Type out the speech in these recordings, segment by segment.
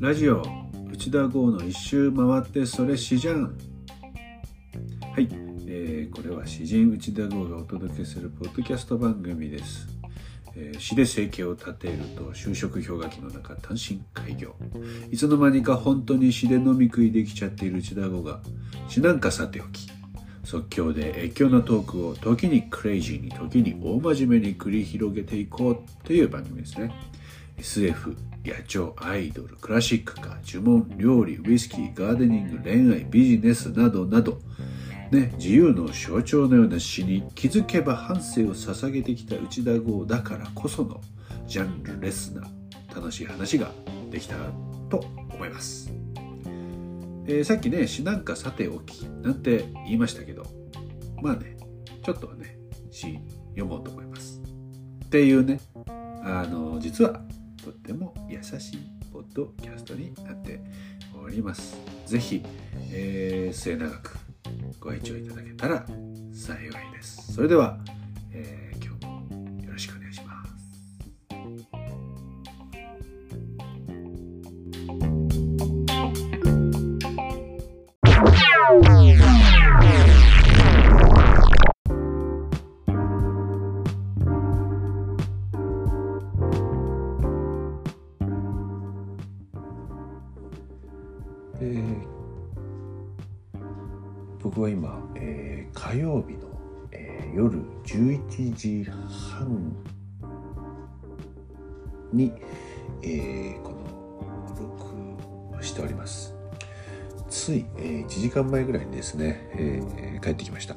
ラジオ内田剛の一周回ってそれ詩じゃん。はい、えーこれは詩人内田剛がお届けするポッドキャスト番組です、えー詩で生計を立てると就職氷河期の中単身開業。いつの間にか本当に詩で飲み食いできちゃっている内田剛が詩なんかさておき即興で越境のトークを時にクレイジーに時に大真面目に繰り広げていこうという番組ですね。SF 野鳥アイドルクラシックカー呪文料理ウイスキーガーデニング恋愛ビジネスなどなどね、自由の象徴のような詩に気づけば半生を捧げてきた内田剛だからこそのジャンルレスな楽しい話ができたと思います、えーさっきね詩なんかさておきなんて言いましたけどまあねちょっとはね詩読もうと思いますっていうねあの実はとっても優しいポッドキャストになっておりますぜひ、えー末永くご愛聴いただけたら幸いです。それでは、僕は今、えー火曜日の、えー夜11時半に、えーこの録をしております。つい、えー1時間前ぐらいにですね、えー帰ってきました。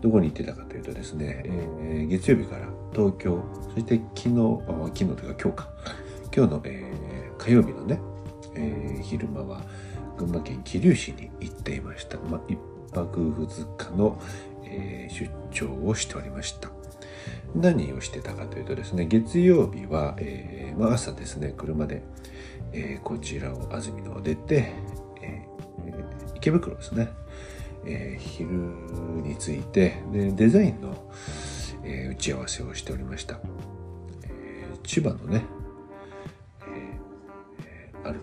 どこに行ってたかというとですね、えー月曜日から東京そして昨日あ昨日というか今日か。今日の、えー火曜日のね、えー昼間は群馬県桐生市に行っていました、まあ、一泊二日の、えー出張をしておりました。何をしてたかというとですね月曜日は、えーまあ、朝ですね車で、えーこちらを安住のを出て、えー池袋ですね、え昼に着いてでデザインの、え打ち合わせをしておりました、え千葉のね、えある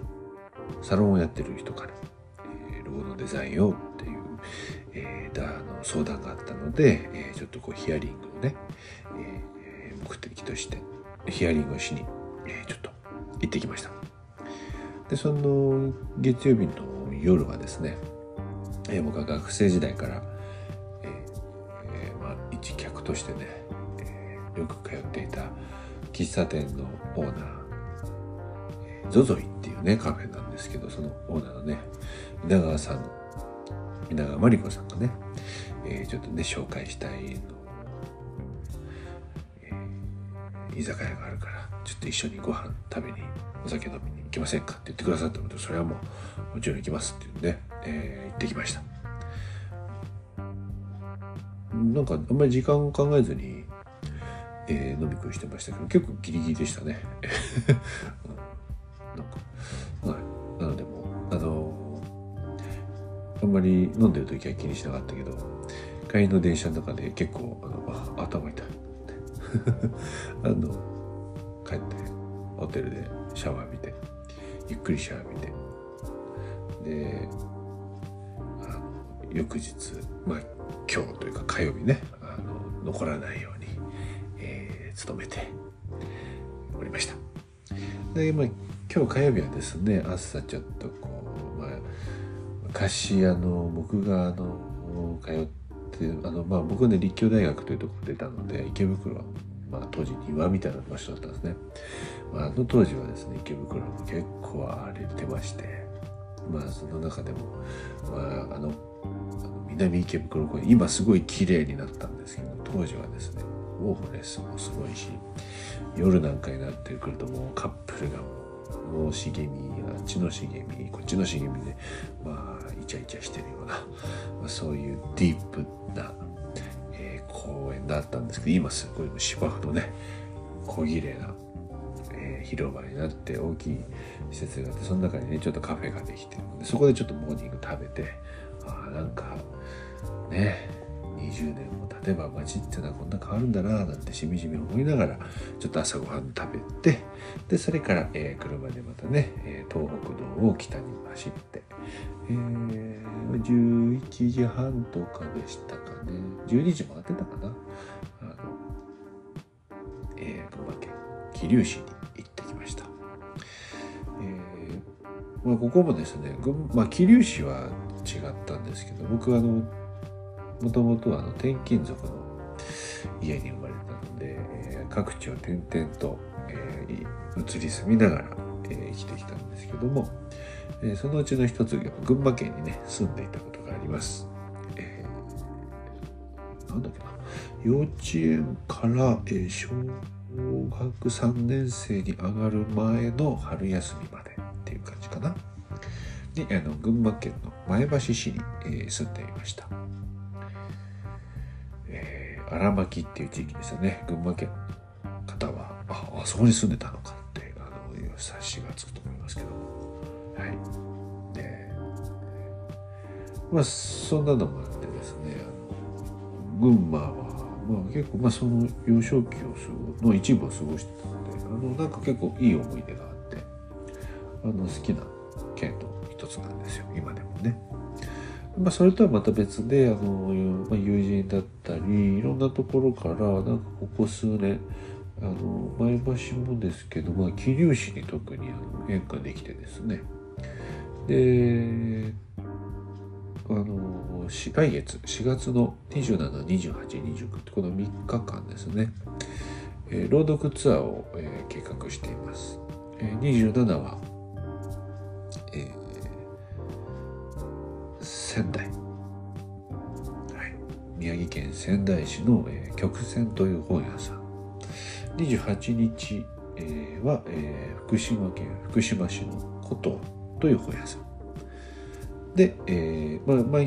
サロンをやってる人から、ロゴのデザインをっていう、えーだあの相談があったので、えーちょっとこうヒアリングをね、えー目的としてヒアリングをしに、えーちょっと行ってきました。でその月曜日の夜はですね、えー僕は学生時代から、えーえーまあ、一客としてね、えーよく通っていた喫茶店のオーナーゾゾイっていうねカフェなんですけどそのオーナーのね皆川さん皆川真理子さんがね、えーちょっとね紹介したいの、えー居酒屋があるからちょっと一緒にご飯食べにお酒飲みに行きませんかって言ってくださったのでそれはもうもちろん行きますっていうんで、えー行ってきました。なんかあんまり時間を考えずに、えー飲み食いしてましたけど結構ギリギリでしたね。まり飲んでる時は気にしなかったけど、帰りの電車の中で結構、あの、あ頭痛い。あの、帰って、ホテルでシャワー浴びて、ゆっくりシャワー浴びて、で、あの、翌日、まあ、今日というか火曜日ね、あの、残らないように、えー、努めておりました。で、まあ、今日火曜日はですね朝ちょっとこう、昔あの僕があの通ってあの、まあ、僕ね立教大学というところ出たので池袋は、まあ、当時庭みたいな場所だったんですね、まあ、あの当時はですね池袋も結構荒れてましてまあその中でも、まあ、あの南池袋公園今すごい綺麗になったんですけど当時はですねウォーホレスもすごいし夜なんかになってくるともうカップルがもう茂みあっちの茂みこっちの茂みでまあチャイチャしてるような、ま、そういうディープな、えー公園だったんですけど今すごい芝生のね小綺麗な、えー広場になって大きい施設があってその中にねちょっとカフェができてるのでそこでちょっとモーニング食べてあーなんかね20年例えば街ってのはこんな変わるんだななんてしみじみ思いながらちょっと朝ごはん食べてでそれから、えー、車でまたね、えー、東北道を北に走って、えー、11時半とかでしたかね12時回ってたかなあの、えー、群馬県桐生市に行ってきました。えーまあ、ここもですね、群まあ、桐生市は違ったんですけど僕はあのもともとあの転勤族の家に生まれたので、えー、各地を転々と、えー、移り住みながら、えー、生きてきたんですけども、えー、そのうちの一つが群馬県にね住んでいたことがあります。えー、なんだっけな幼稚園から、えー、小学3年生に上がる前の春休みまでっていう感じかな。にあの群馬県の前橋市に、えー、住んでいました。荒牧っていう地域ですよね。群馬県の方はああそこに住んでたのかってあの察しがつくと思いますけど。はい。でまあそんなのもあってですね群馬は、まあ、結構、まあ、その幼少期をの一部を過ごしてたのであのなんか結構いい思い出があってあの好きな県の一つなんですよ今でね。まあ、それとはまた別であの、まあ、友人だったりいろんなところからなんかここ数年あの前橋もですけど、まあ、桐生市に特にあの変化できてですね。であの来月4月の272829ってこの3日間ですね、えー、朗読ツアーを、えー、計画しています、えー、27は、えー仙台、はい、宮城県仙台市の、えー、曲線という本屋さん。28日、えー、は、えー、福島県福島市の琴という本屋さん。で、えーまあまあ、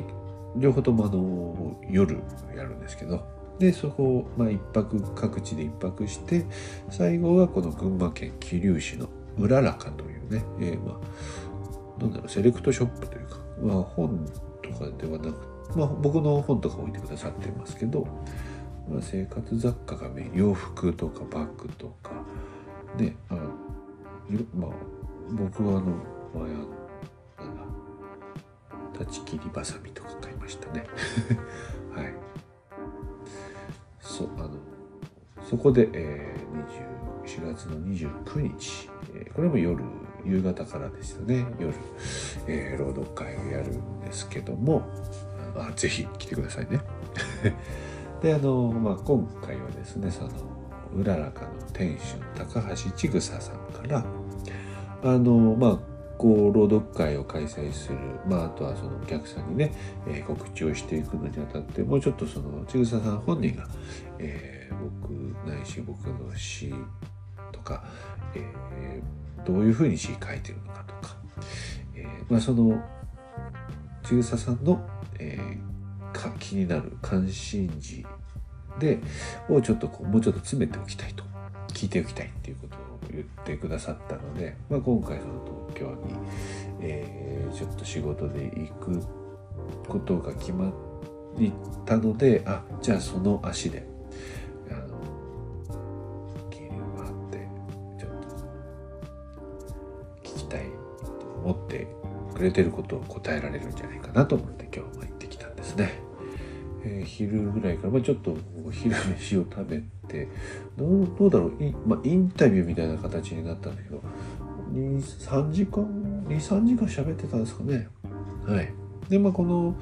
両方ともあの夜やるんですけど。でそこを、まあ、一泊各地で一泊して最後はこの群馬県桐生市のうららかというね、えー、まあなんだろうセレクトショップというか、まあ、本とかではなく、まあ、僕の本とか置いてくださってますけど、まあ、生活雑貨がメイン洋服とかバッグとかねあまあ僕はあの前あなんだ断ち切りばさみとか買いましたね。はい。そあのそこで、えー、4月の29日、えー、これも夜夕方からでしたね夜、えー、朗読会をやるんですけどもあぜひ来てくださいね。であの、まあ、今回はですねそのうららかの店主の高橋千草さんからあのまあこう朗読会を開催する、まあ、あとはそのお客さんにね、えー、告知をしていくのにあたってもうちょっとその千草さん本人が、えー、僕ないし僕の詩とか、えーどういうふうに詩書いてるのかとか、えー、まあ、その千草さんの、えー、か気になる関心事でをちょっとこうもうちょっと詰めておきたいと。聞いておきたいっていうことを言ってくださったので、まあ、今回その東京に、えー、ちょっと仕事で行くことが決まったのであじゃあその足で思ってくれてることを答えられるんじゃないかなと思って今日も行ってきたんですね。えー、昼ぐらいから、まあ、ちょっと昼飯を食べてどうどうだろう？い、まあ、インタビューみたいな形になったんだけど23時間23時間喋ってたんですかね。はい、でまあこの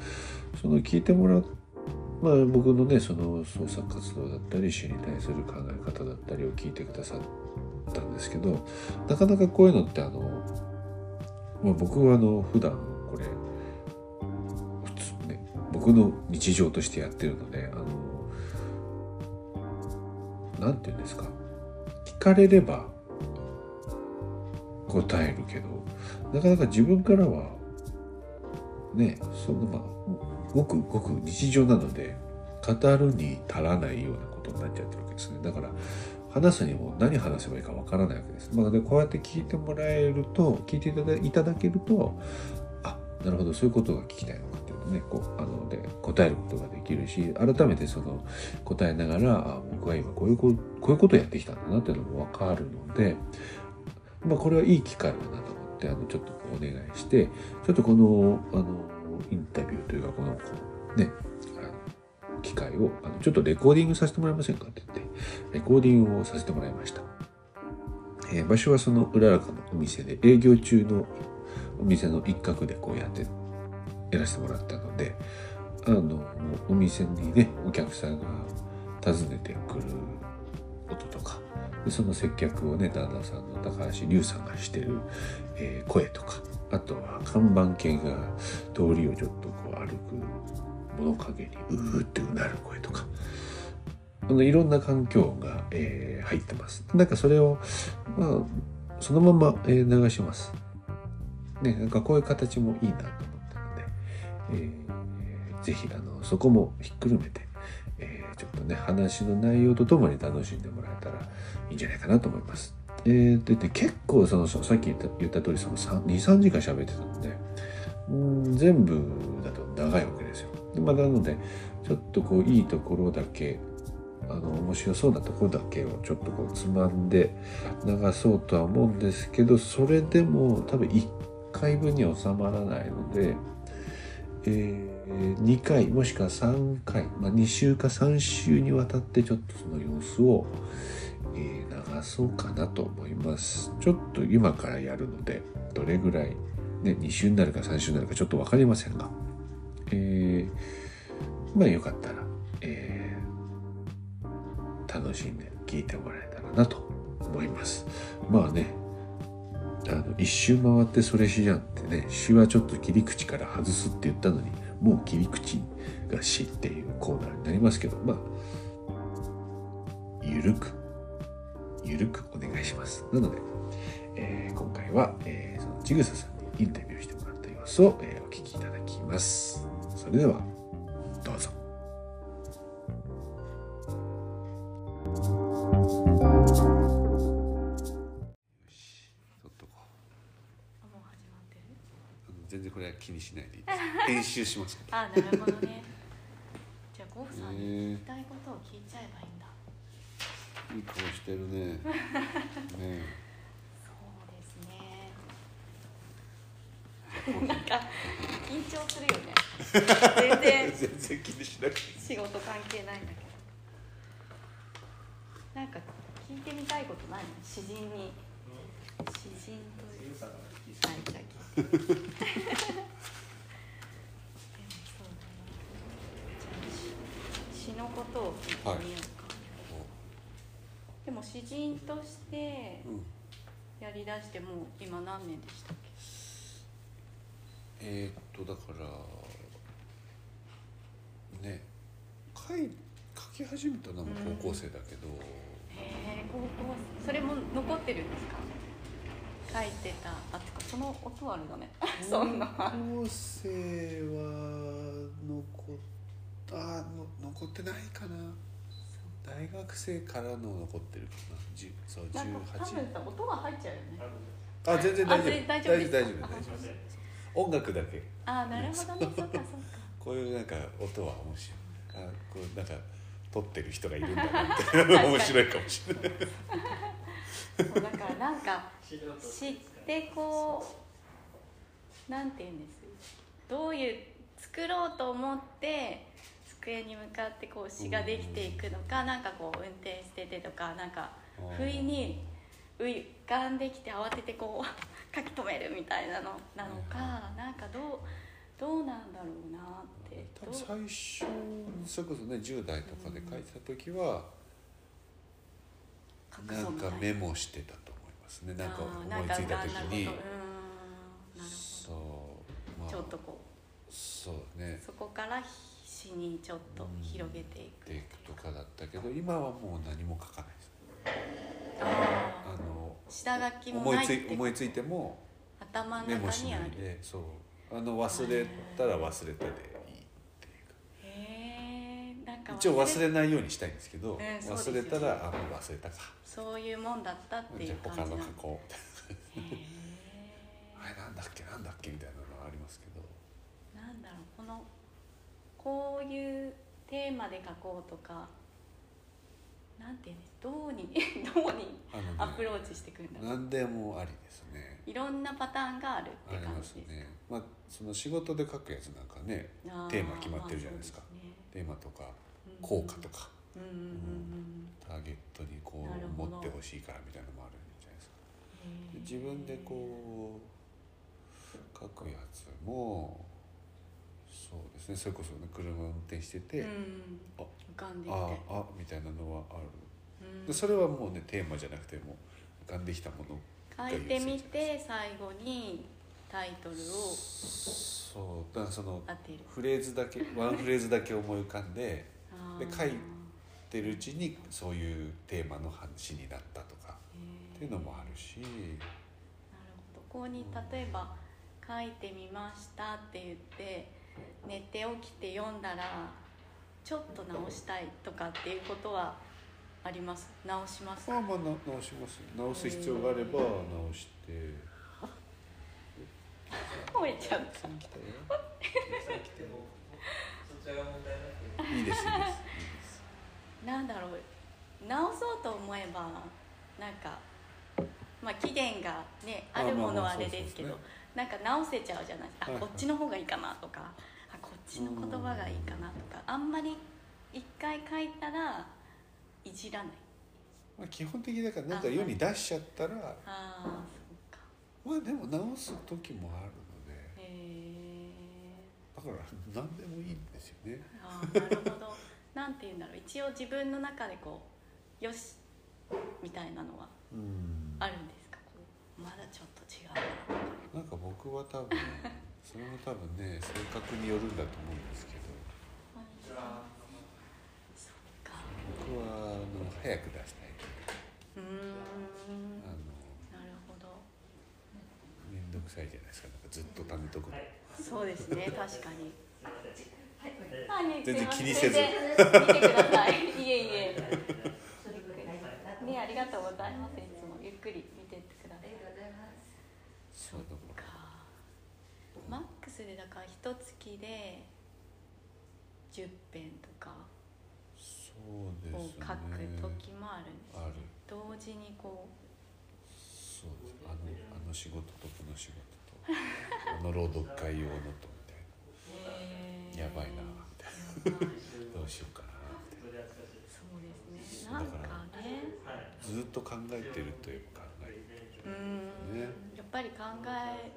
その聞いてもらっまあ、僕のねその創作活動だったり詩に対する考え方だったりを聞いてくださったんですけどなかなかこういうのってあのまあ、僕はあの普段これ普通ね僕の日常としてやってるのであのなんて言うんですか。聞かれれば答えるけどなかなか自分からはねそのまあごくごく日常なので語るに足らないようなことになっちゃってるわけですね。だから話すにも何話せばいいかわからないわけです。まあ、でこうやって聞いてもらえると聞いていただいただけるとあなるほどそういうことが聞きたいのかっていうのねこうあので答えることができるし改めてその答えながらあ僕は今こういうここういうことをやってきたんだなっていうのも分かるので、まあ、これはいい機会だなと思ってあのちょっとお願いしてちょっとこのあのインタビューというかこのこうね機会をあのちょっとレコーディングさせてもらえませんかって言ってレコーディングをさせてもらいました、えー、場所はそのうららかのお店で営業中のお店の一角でこうやってやらせてもらったのであのお店にねお客さんが訪ねてくる音とかその接客をね旦那さんの高橋龍さんがしてる、えー、声とかあとは看板犬が通りをちょっとこう歩く物陰にうーってうなる声とか。あのいろんな環境が、えー、入ってます。なんかそれを、まあ、そのまま、えー、流します。ねなんかこういう形もいいなと思ったので、えー、ぜひあのそこもひっくるめて、えー、ちょっとね話の内容とともに楽しんでもらえたらいいんじゃないかなと思います。えー、でで結構そのさっき言った言った通りその23時間喋ってたのでうん全部だと長いわけですよ、まあ、なのでちょっとこういいところだけあの面白そうなところだけをちょっとこうつまんで流そうとは思うんですけどそれでも多分1回分に収まらないので、えー、2回もしくは3回、まあ、2週か3週にわたってちょっとその様子を、えー、流そうかなと思います。ちょっと今からやるのでどれぐらい、ね、2週になるか3週になるかちょっと分かりませんが、えー、まあよかったら、えー、楽しんで聞いてもらえたらなと思います。まあねあの一周回ってそれ詩じゃんってね詩はちょっと切り口から外すって言ったのにもう切り口が詩っていうコーナーになりますけどまあゆるくゆるくお願いします。なので、えー、今回は、えー、そのちぐささんにインタビューしてもらった様子を、えー、お聞きいただきます。それではどうぞ。全然これは気にしないでいいです。編集しますあなるほどね。じゃあゴフさんに聞きたいことを聞いちゃえばいいんだ、いい顔してるね。ねそうですねなんか緊張するよね。全然。全然気にしなくて仕事関係ないんだけど。なんか聞いてみたいことない？の詩人に。詩人というはい。じゃあ聞いてでもそうだな。じゃあ詩のことを聞いてみようか、でも詩人としてうん。やりだしてもう今何年でしたっけ？えー、っとだからね書い書き始めたのも高校生だけど、へえ高校それも残ってるんですか？書いてたあてかその音あるだね。そんな。高校生は残っあの残ってないかな。大学生からの残ってるかな。10そうなんか多分18さ音が入っちゃうよね。あ全然大丈夫。大丈夫大丈夫大丈夫音楽だけ。あなるほどね。そっかそっか。こういうなんか音は面白い。あこうなんか撮ってる人がいるんだなみたいな面白いかもしれない。そうだからなんか知ってこうなんて言うんですどういう作ろうと思って机に向かってこう詩ができていくのかなんかこう運転しててとかなんか不意に浮かんできて慌ててこう書き留めるみたいなのなのかなんかどうどうなんだろうなって多分最初それこそね10代とかで書いてた時は、書くな。んかメモしてたと思いますね。なんか思いついた時に。そうまあちょっとこそうね。うそこから詩にちょっと広げていくでいくとかだったけど今はもう何も書かないです。ああのー下書きも思いつないってい思いついても頭の中にある。でそう。あの忘れたら忘れたでいいっていうか。へえんか一応忘れないようにしたいんですけど、すよね。忘れたらあもう忘れたか。そういうもんだったっていじゃう感じなのあ他の書こうみたいな。へ あれなんだっけなんだっけみたいなのはありますけど。なんだろうこのこういうテーマで書こうとかなんていうんですどうに どうにアプローチしてくるんだろう。何でもありですね。いろんなパターンがあるって感じです。すね。まあその仕事で書くやつなんかねテーマ決まってるじゃないですか。まあそうね。テーマとかうん効果とか。うんうんターゲットにこう持ってほしいからみたいなのもあるんじゃないですか。自分でこう書くやつもそうですね。それこそね車運転してて、うん。あ浮かんできて。ああみたいなのはある。うん。でそれはもうねテーマじゃなくても浮かんできたもの書いてみて最後にタイトルをそう。だからそのフレーズだけ ワンフレーズだけ思い浮かんでで書いてるうちにそういうテーマの話になったとかっていうのもあるし。なるほど。ここに例えば「書いてみました」って言って寝て起きて読んだらちょっと直したいとかっていうことはあります？直しますまあまあな直します直す必要があれば直して。吠えちゃった。来たよいいですいいです。いいですなんだろう。直そうと思えばなんかまあ期限がねあるものはあれですけどまあまなんか直せちゃうじゃない。ですか、はい。こっちの方がいいかなとか。あこっちの言葉がいいかなとか。あんまり一回書いたらいじらない。まあ基本的だからなんか世に出しちゃったらああそうか。まあでも直す時もあるので。へえだから何でもいいんですよね。あーなるほど。なんて言うんだろう。一応自分の中でこうよしみたいなのはうん。あるんですか？まだちょっと違う僕は多分それも多分ね 性格によるんだと思うんですけど。僕はあの早く出したいうーん。あのなるほど。面倒くさいじゃないですか。なんかずっと貯めとくの。そうですね。確かに。全然気にせず。見てください。いえいえねありがとうございますいつもゆっくり見てってくださいそうだかかマックスでだから一月で10編とかそうですね。を書く時もあるんです、ある。同時にこそうです。あのあの仕事とこの仕事とあの朗読会用のとみたいうへー。やばいなみたいな。どうしようかなみたいそうですね。なんかね。なずっと考えてるといえば考えてるうーん、ねやっぱり考え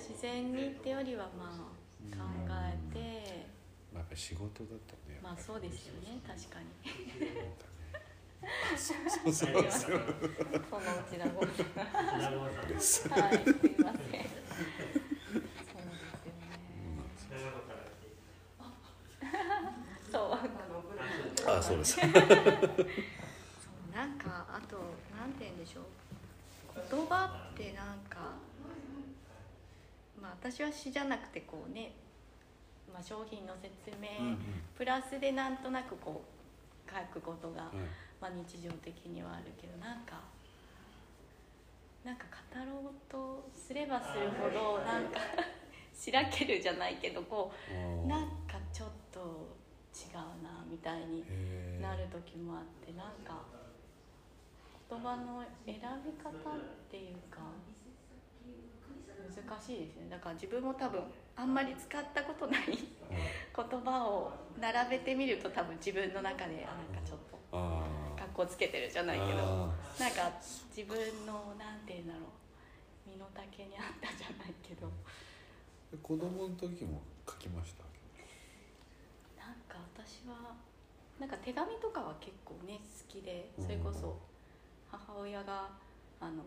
自然にってよりはまあ考えてまあやっぱり仕事だとねまあそうですよね確かにそうそうそう。すいませんそのうちだごめんなさいですはいすいません。そうですよねそうあそうです。そうなんかあとなんて言うんでしょう。言葉ってなんかまあ私は詩じゃなくてこうね、まあ、商品の説明、うんうん。プラスでなんとなくこう書くことが、はいまあ、日常的にはあるけどなんかなんか語ろうとすればするほどなんかしらけるじゃないけどこあうーなんかちょっと違うなみたいになる時もあってなんか言葉の選び方っていうか難しいですね。だから自分も多分あんまり使ったことない言葉を並べてみると多分自分の中であなんかちょっとあ格好つけてるじゃないけどあなんか自分のなんて言うんだろう身の丈にあったじゃないけど。ー子供の時も書きました？なんか私はなんか手紙とかは結構ね好きでそれこそ母親があの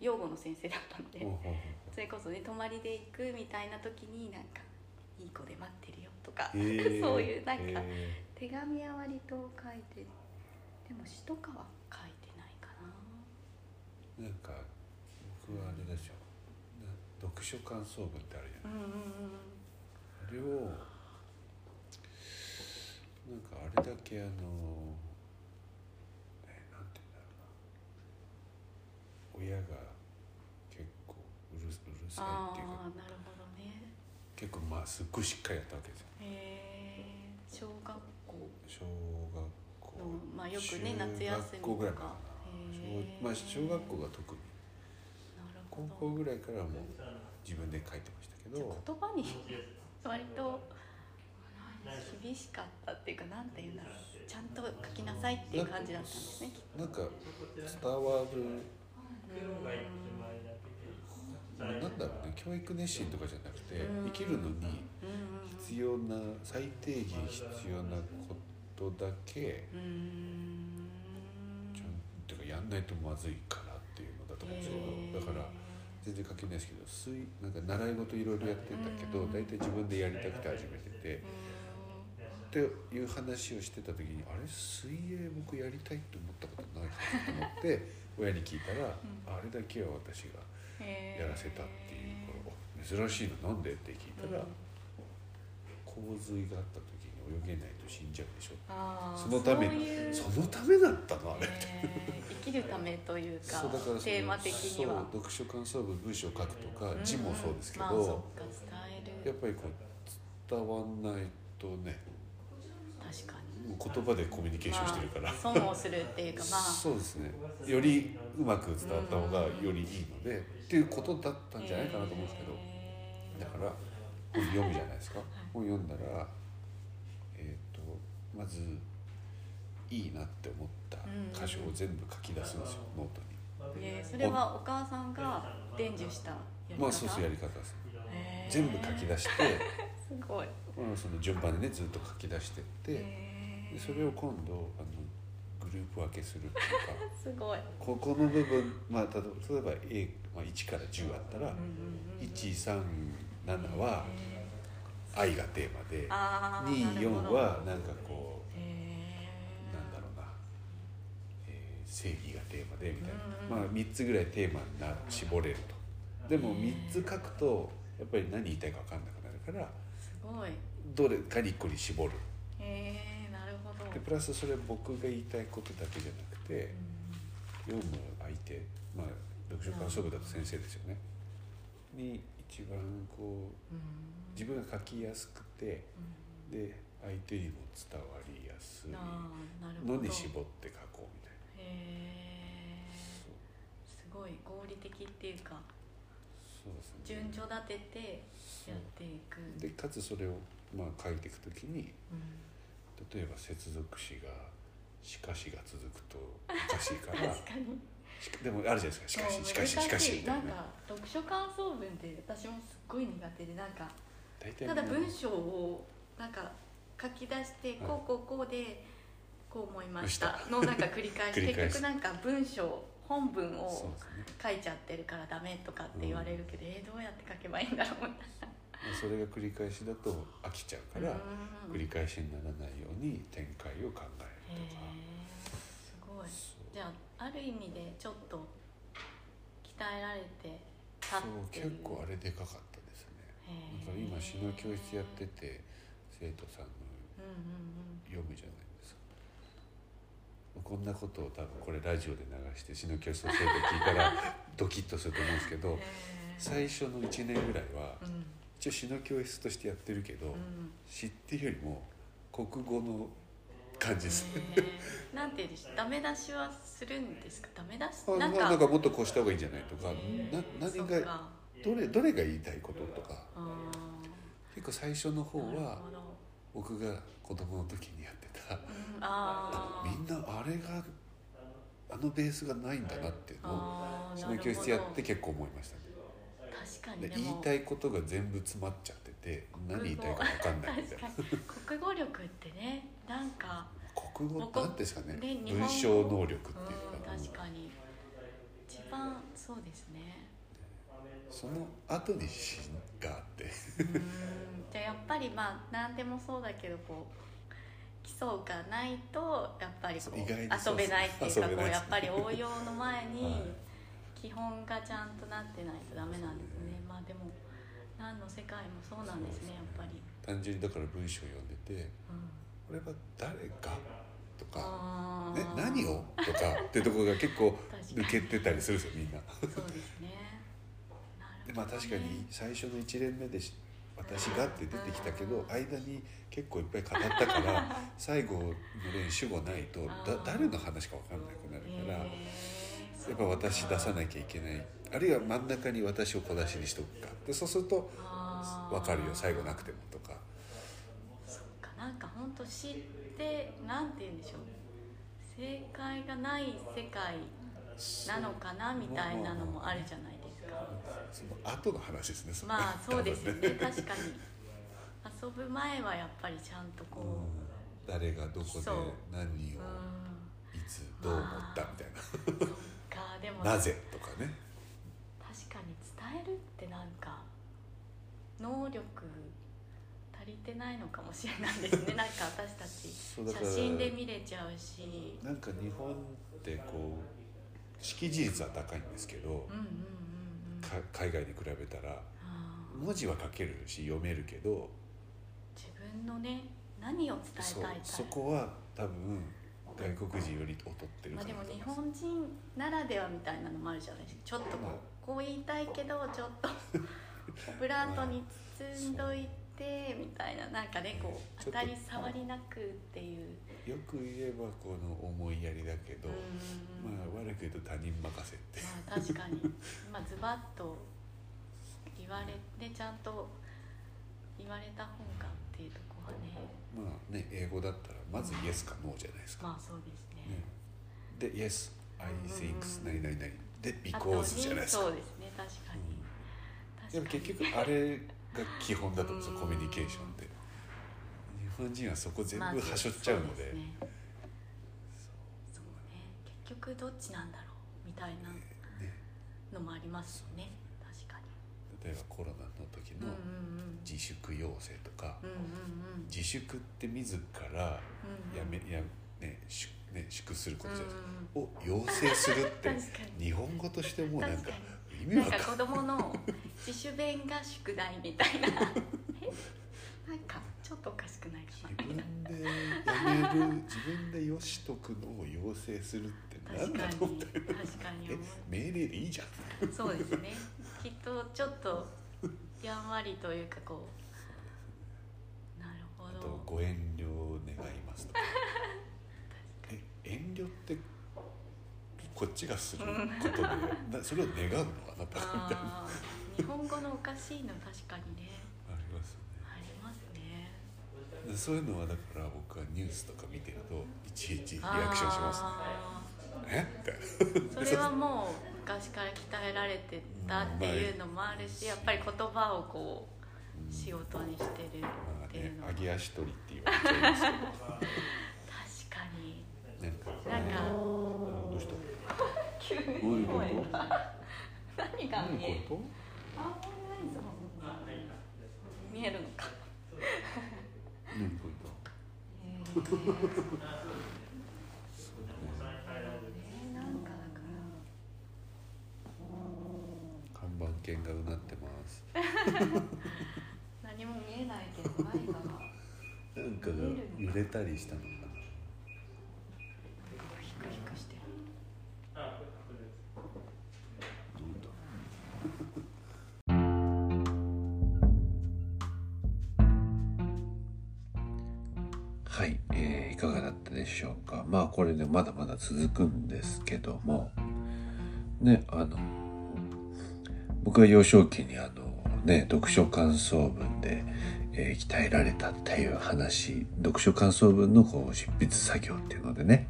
養護の先生だったのでそれこそね泊まりで行くみたいな時になんか「いい子で待ってるよ」とかへー。そういうなんかへ手紙は割と書いてでも詩とかは書いてないかな。ーなんか僕はあれですよ。な読書感想文ってあるじゃない。うんうんうん。あれをなんかあれだけあのえなんて言うんだろうな。親がっていうかああなるほどね。結構まあすっごいしっかりやったわけですよ。へえ小学校。小学校。のまあよくね夏休みとか。中学校ぐらいかな。小まあ小学校が特に。なる高ほど。校ぐらいからはもう自分で書いてましたけど。あ言葉に 割と厳しかったっていうかなんて言うんだろう。ちゃんと書きなさいっていう感じだったんですねなんか伝わるなんだろうね教育熱心とかじゃなくてうん。生きるのに必要な最低限必要なことだけちゃんていうかやんないとまずいからっていうのだと思うんですけどだから全然書けないですけど水なんか習い事いろいろやってたけど大体自分でやりたくて始めててっていう話をしてた時にあれ？水泳僕やりたいって思ったことないかなと思って親に聞いたら、あれだけは私がやらせたっていうから「珍しいのなんで?」って聞いたら、うん。洪水があった時に泳げないと死んじゃうでしょ。そのためそのためだったのあれ。生きるためというかそうだからテーマ的には。読書感想文文章を書くとかんん。字もそうですけど、まあやっぱりこう伝わんないとね確かに言葉でコミュニケーションしてるから、まあ、損をするっていうかまあ。そうですね。よりうまく伝わった方がよりいいので、っていうことだったんじゃないかなと思うんですけど、へーだから本読むじゃないですか。本読んだらえっ、とまずいいなって思った箇所を全部書き出すんですよ、ノートに。えーそれはお母さんが伝授したやり方？まあそうそうやり方ですへー。全部書き出して、すごい。まあ、その順番でねずっと書き出してってでそれを今度あのグループ分けするっていうか すごい。ここの部分、まあ、例えば A、まあ、1から10あったら、うんうんうん137は愛がテーマであーなるほ24ど。はなんかこうへなんだろうな、えー正義がテーマでみたいな、まあ3つぐらいテーマにな絞れると。でも3つ書くとやっぱり何言いたいか分かんなくなるからどれかに1個に絞るでプラスそれ僕が言いたいことだけじゃなくて読む相手まあ読書感想文だと先生ですよね。に一番こううん。自分が書きやすくてで相手にも伝わりやすいのに絞って書こうみたいな。へすごい合理的っていうかそうですね。順序立ててやっていく。でかつそれをまあ書いていくときにうん例えば接続詞が「しかし」が続くとおかしいから 確かに。しかでもあるじゃないですか「しかし」「しかし」「しかし」みたなねないんか読書感想文って私もすっごい苦手でなんか。ただ文章をなんか書き出してはいこうこうこうでこう思いました。のなんか繰り返し 結局なんか文章本文を書いちゃってるからダメとかって言われるけど、えーどうやって書けばいいんだろうみたいなそれが繰り返しだと飽きちゃうからうん。繰り返しにならないように展開を考えへるとか。えすごい。じゃあある意味でちょっと鍛えられてたそうっていう結構あれでかかったですね。だから今詩の教室やってて生徒さんの読むじゃないですか。こんなことを多分これラジオで流して詩の教室の生徒聞いたらドキッとすると思うんですけうんど最初の1年ぐらいはうん一応詩の教室としてやってるけどうん。詩っていうよりも国語の感じです。へー。なんて言うんでしょう。ダメ出しはするんですか？ダメ出しあなか。なんんかもっとこうした方がいいんじゃないとかへー。な何がか。どれどれが言いたいこととか。あ結構最初の方は僕が子供の時にやってた。うんあー。みんなあれがあのベースがないんだなっていうのをその教室やって結構思いましたね。確かにで言いたいことが全部詰まっちゃってて何言いたいか分かんないみたいな。国語力。ってねなんか。国語って何ですかね。文章能力っていうか。うん確かに。一番そうですね。その後に詩があって。うん。じゃあやっぱりまあ何でもそうだけどこう基礎がないとやっぱりこう遊べないっていうかこうやっぱり応用の前はいに基本がちゃんとなってないとダメなんですね。まあでも何の世界もそうなんですねやっぱり、単純にだから文章を読んでてうん、「これは誰が?」とかあ「ねー、何を?」とかってところが結構抜けてたりするんですよみんな。そうですね。なるでまあ確かに最初の1連目でし私がって出てきたけど間に結構いっぱい語ったから最後の練主語ないとだ誰の話か分かんなくなるからやっぱ私出さなきゃいけない。あるいは真ん中に私を小出しにしとくか。でそうすると分かるよ。最後なくてもとか。そっか。なんか本当知ってなんて言うんでしょう。正解がない世界なのかなみたいなのもあるじゃないですか。その後の話ですねまあそうですよね。確かに。遊ぶ前はやっぱりちゃんとこう。ん。誰がどこで何をいつどう思ったみたいそっかでもななぜとかね。確かに伝えるってなんか能力足りてないのかもしれないですね。なんか私たち写真で見れちゃうし。なんか日本ってこう識字率は高いんですけど海外に比べたら文字は書けるし読めるけど自分のね何を伝えたいか。そこは多分外国人より劣ってるかまあ、でも日本人ならではみたいなのもあるじゃないですか。ちょっとこまあうこう言いたいけどちょっとオブラートに包んどいてみたいななんかねこう当たり障りなくっていう。よく言えばこの思いやりだけど、うんまあ悪く言うと他人任せって。まあ確かに。まあズバッと言われてちゃんと言われた方がっていうところはね。まあね英語だったらまずイエスかノーじゃないですか、まあそうですね。ね、で Yes I think 何々々で because じゃないですか。そうですね確かに、でも結局あれが基本だと思うんですようん。コミュニケーションって日本人はそこ全部はしょっちゃうので,、そうすね。そうね。結局どっちなんだろうみたいなね。のもありますよね例えばコロナの時の自粛要請とか、自粛って自らうんやめやねしね粛することじゃないですか、うんを要請するって日本語としてもうなんか意味わかんなんか子供の自主勉が宿題みたいな。え なんかちょっとおかしくないか自な分でやめる自分でよしとくのを要請するって何確かにだと思って確かに。命令でいいじゃん。うそうですねきっとちょっとやんわりというかこうなるほあとどご遠慮願いますとか。え遠慮ってこっちがすることで なそれを願うのあなたがみたいな日本語のおかしいの確かにね。ありますね。ありますね。でそういうのはだから僕はニュースとか見てるといちいちリアクションします。ねえ？みたいなあーそれはもう 昔から鍛えられてたっていうのもあるしやっぱり言葉をこう仕事にしてるまあっていうのはね揚げ足取りって言われちゃいますけど確かに。なんかなんかどうした？急に声。が何が見えるあんまりないぞ見えるのか。と何 なんかだから看板犬がうなってます。何も見えないけど何かが。なんかが揺れたりしたのかな。ヒクヒクしてる。はい、えーいかがだったでしょうか。まあこれでまだまだ続くんですけども。ねあの僕は幼少期にあのね読書感想文で、えー鍛えられたっていう話読書感想文のこう執筆作業っていうのでね、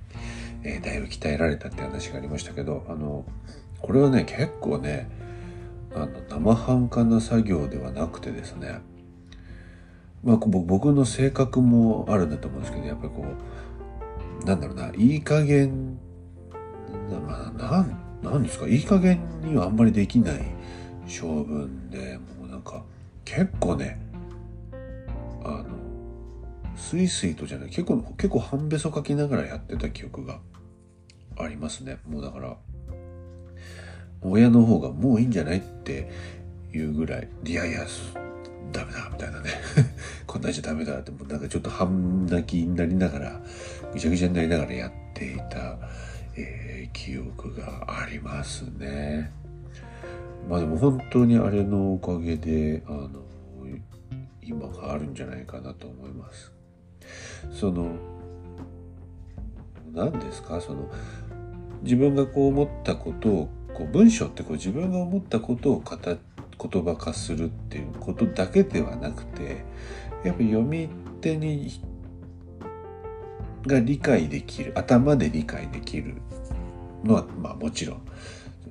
えーだいぶ鍛えられたって話がありましたけどあのこれはね結構ねあの生半可な作業ではなくてですねまあ、僕の性格もあるんだと思うんですけどやっぱりこうなんだろうないい加減な,、なんなんですか？いい加減にはあんまりできない性分でもうなんか結構ねあのスイスイとじゃない結構結構半べそ書きながらやってた記憶がありますねもうだから親の方がもういいんじゃないっていうぐらいいやいやダメだみたいなね こんなんじゃダメだってもうなんかちょっと半泣きになりながらぐちゃぐちゃになりながらやっていた、えー記憶がありますね。まあでも本当にあれのおかげであの今があるんじゃないかなと思います。その何ですか？その自分がこう思ったことをこう文章ってこう自分が思ったことを言葉化するっていうことだけではなくてやっぱ読み手にが理解できる頭で理解できるのはまあもちろん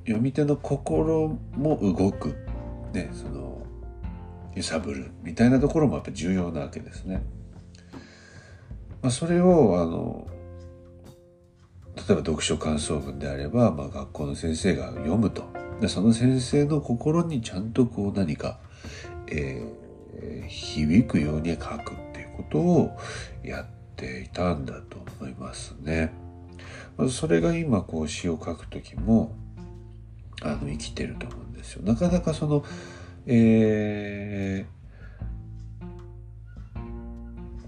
読み手の心も動くねその揺さぶるみたいなところもやっぱ重要なわけですね。まあ、それをあの例えば読書感想文であれば、まあ、学校の先生が読むとでその先生の心にちゃんとこう何か、えー、響くように書くっていうことをやっていたんだと思いますね。まそれが今こう詩を書く時もあの生きてると思うんですよ。なかなかその、え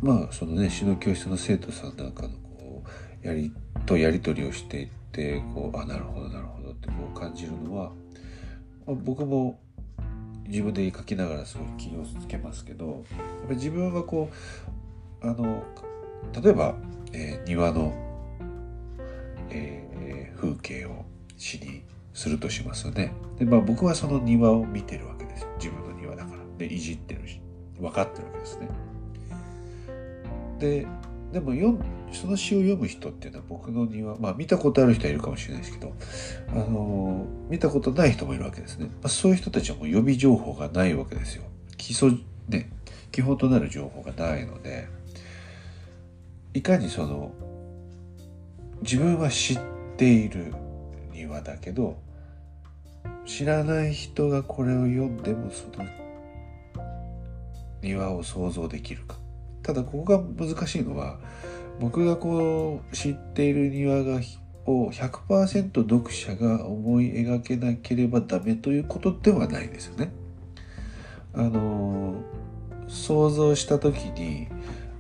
ー、まあそのね詩の教室の生徒さんなんかのこうやりとやり取りをしていってこうあなるほどなるほどってこう感じるのは、まあ、僕も自分で書きながらすごい気をつけますけどやっぱ自分はこうあの例えば、えー、庭の、えー、風景を詩にするとしますよね。で、まあ僕はその庭を見てるわけですよ。自分の庭だから。で、いじってるし、分かってるわけですね。で、でも読その詩を読む人っていうのは僕の庭、まあ見たことある人はいるかもしれないですけど、あの見たことない人もいるわけですね。まあ、そういう人たちはもう予備情報がないわけですよ。基礎、ね、基本となる情報がないので、いかにその、自分は知っている庭だけど、知らない人がこれを読んでもその庭を想像できるかただここが難しいのは僕がこう知っている庭がを100%読者が思い描けなければダメということではないですよね。あの想像した時に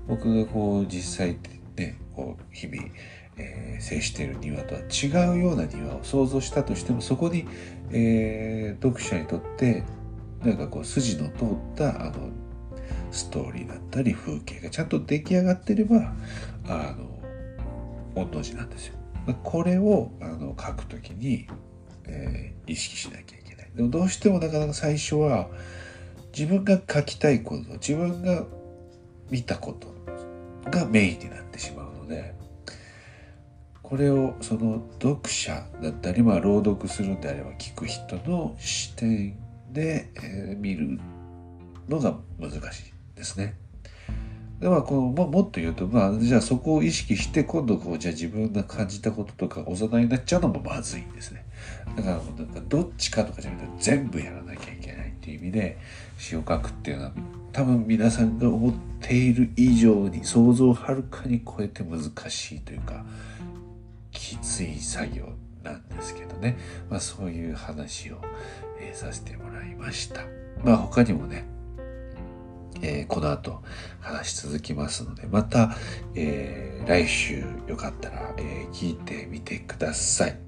僕がこう実際ねこう日々えー、接している庭とは違うような庭を想像したとしてもそこに、えー、読者にとってなんかこう筋の通ったあのストーリーだったり風景がちゃんと出来上がってればあの御の字なんですよ。これをあの書くときに、えー、意識しなきゃいけない。でもどうしてもなかなか最初は自分が書きたいこと自分が見たことがメインになってしまうのでこれをその読者だったり、まあ、朗読するんであれば聞く人の視点で、えー、見るのが難しいですね。でまあ、このまあ、もっと言うと、まあ、じゃあそこを意識して今度こうじゃあ自分が感じたこととかおざなになっちゃうのもまずいんですね。だからなんかどっちかとかじゃなくて全部やらなきゃいけないっていう意味で詩を書くっていうのは多分皆さんが思っている以上に想像をはるかに超えて難しいというかきつい作業なんですけどね、まあ、そういう話を、えー、させてもらいました。まあ他にもね、えー、この後話し続きますので、また、えー、来週よかったら、え聞いてみてください。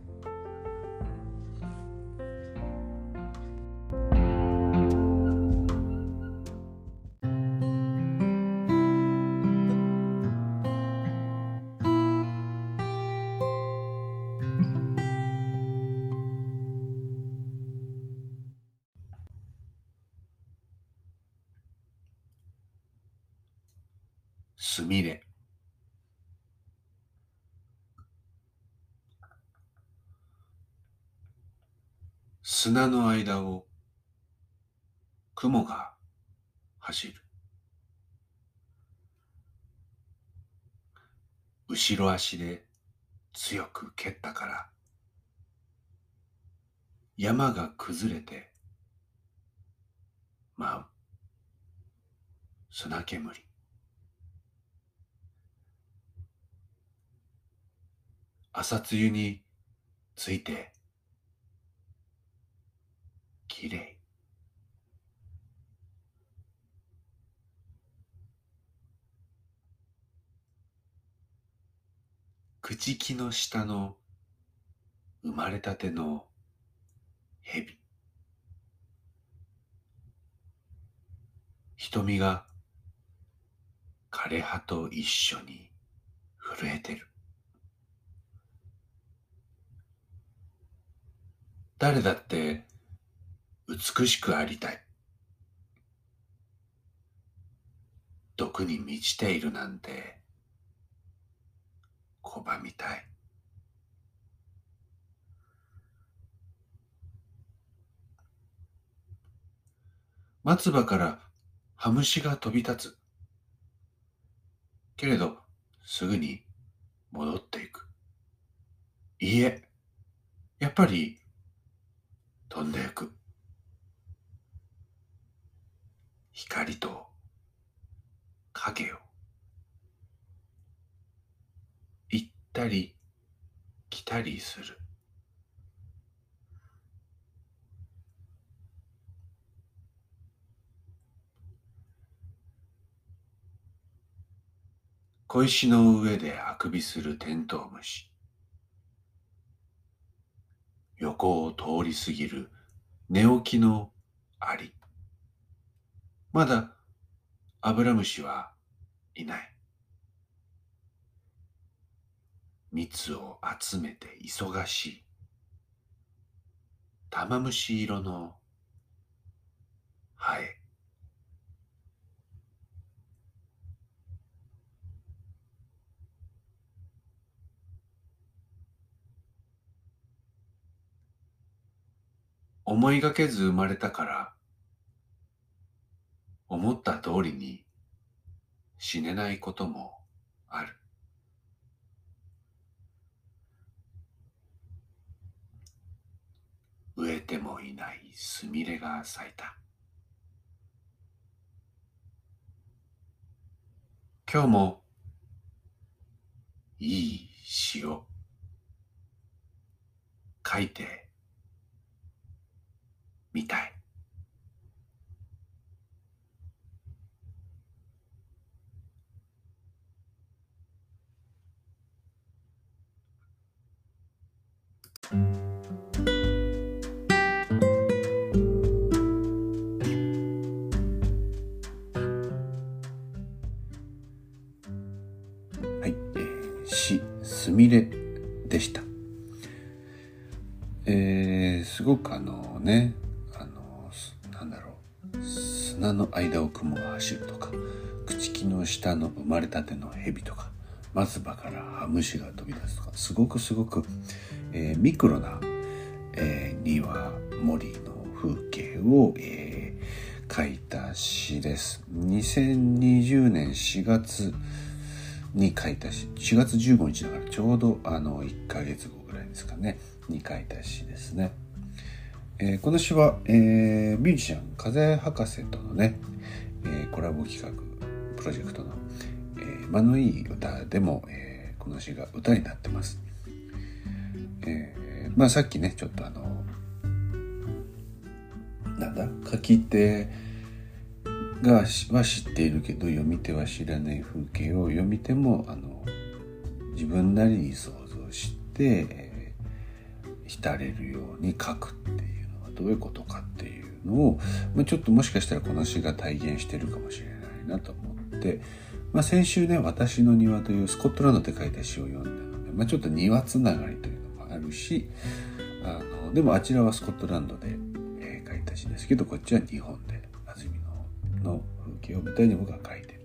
すみれ。砂の間を雲が走る。後ろ足で強く蹴ったから山が崩れて舞う砂煙朝露について、きれい。朽木の下の生まれたての蛇。瞳が枯葉と一緒に震えてる。誰だって美しくありたい。毒に満ちているなんて拒みたい。松葉からハムシが飛び立つ。けれど、すぐに戻っていく。いいえ、やっぱり飛んでいく。光と影を行ったり来たりする。小石の上であくびするテントウムシ。横を通り過ぎる寝起きのアリ。まだアブラムシはいない。蜜を集めて忙しい。玉虫色のハエ。思いがけず生まれたから、思った通りに死ねないこともある。植えてもいないすみれが咲いた。今日もいい詩を書いてみたい。はい、えー、詩すみれでした。えー、すごくあのね砂の間を雲が走るとか朽木の下の生まれたての蛇とか松葉からハムシが飛び出すとかすごくすごく、えー、ミクロな、えー、庭森の風景を、えー、書いた詩です。2020年4月に書いた詩4月15日だからちょうどあの1ヶ月後ぐらいですかねに書いた詩ですね。えー、この詩は、えー、ミュージシャン風博士とのね、えー、コラボ企画プロジェクトの「えー、間のいい歌」でも、えー、この詩が歌になってます。えー、まあさっきねちょっとあのなんだ？書き手がは知っているけど読み手は知らない風景を読み手もあの自分なりに想像して、えー、浸れるように書くっていうどういうことかっていうのを、まあ、ちょっともしかしたらこの詩が体現してるかもしれないなと思って、まあ、先週ね「私の庭」というスコットランドで書いた詩を読んだので、まあ、ちょっと庭つながりというのもあるしあのでもあちらはスコットランドで、えー、書いた詩ですけどこっちは日本で安住のの風景を舞台に僕は書いてる。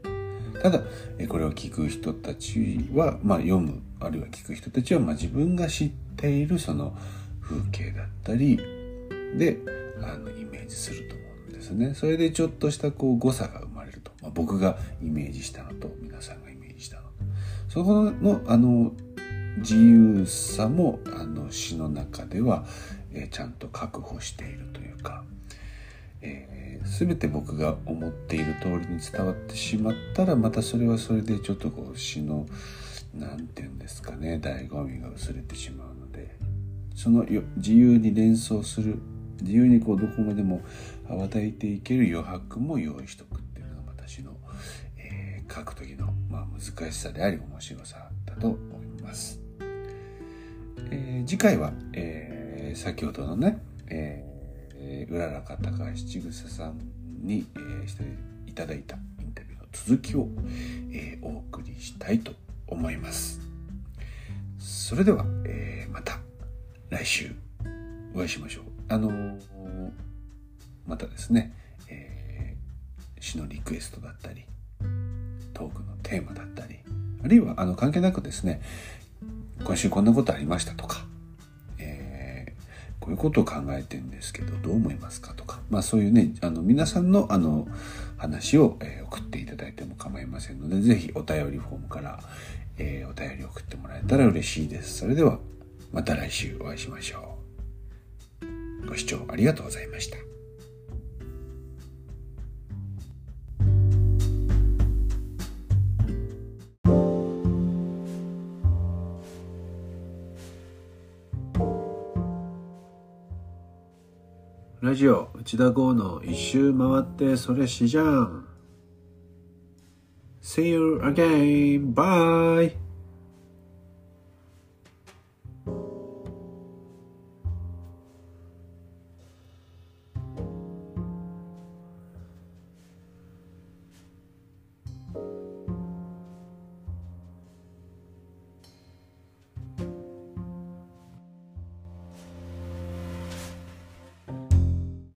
ただえこれを聞く人たちは、まあ、読むあるいは聞く人たちは、まあ、自分が知っているその風景だったりであのイメージすると思うんですね。それでちょっとしたこう誤差が生まれると。まあ、僕がイメージしたのと皆さんがイメージしたのと。そこのあの自由さもあの詩の中では、え、ちゃんと確保しているというか、えー、全て僕が思っている通りに伝わってしまったらまたそれはそれでちょっとこう詩の何て言うんですかね醍醐味が薄れてしまうのでその自由に連想する自由にこうどこまでも羽ばたいていける余白も用意しとくっていうのが私の、えー、書く時の、まあ、難しさであり面白さだと思います。えー、次回は、えー、先ほどのね、えー、うららかたか七草さんに、えー、していただいたインタビューの続きを、えー、お送りしたいと思いますそれでは、えー、また来週お会いしましょうあのー、またですね、えー、詩のリクエストだったりトークのテーマだったりあるいはあの関係なくですね今週こんなことありましたとかえこういうことを考えてるんですけどどう思いますかとか、まあそういうね、あの皆さんのあの話を、え、送っていただいても構いませんので、ぜひお便りフォームから、えー、お便り送ってもらえたら嬉しいです。それではまた来週お会いしましょう。ご視聴ありがとうございました。ラジオ内田剛の一周回ってそれしじゃん See you again. Bye.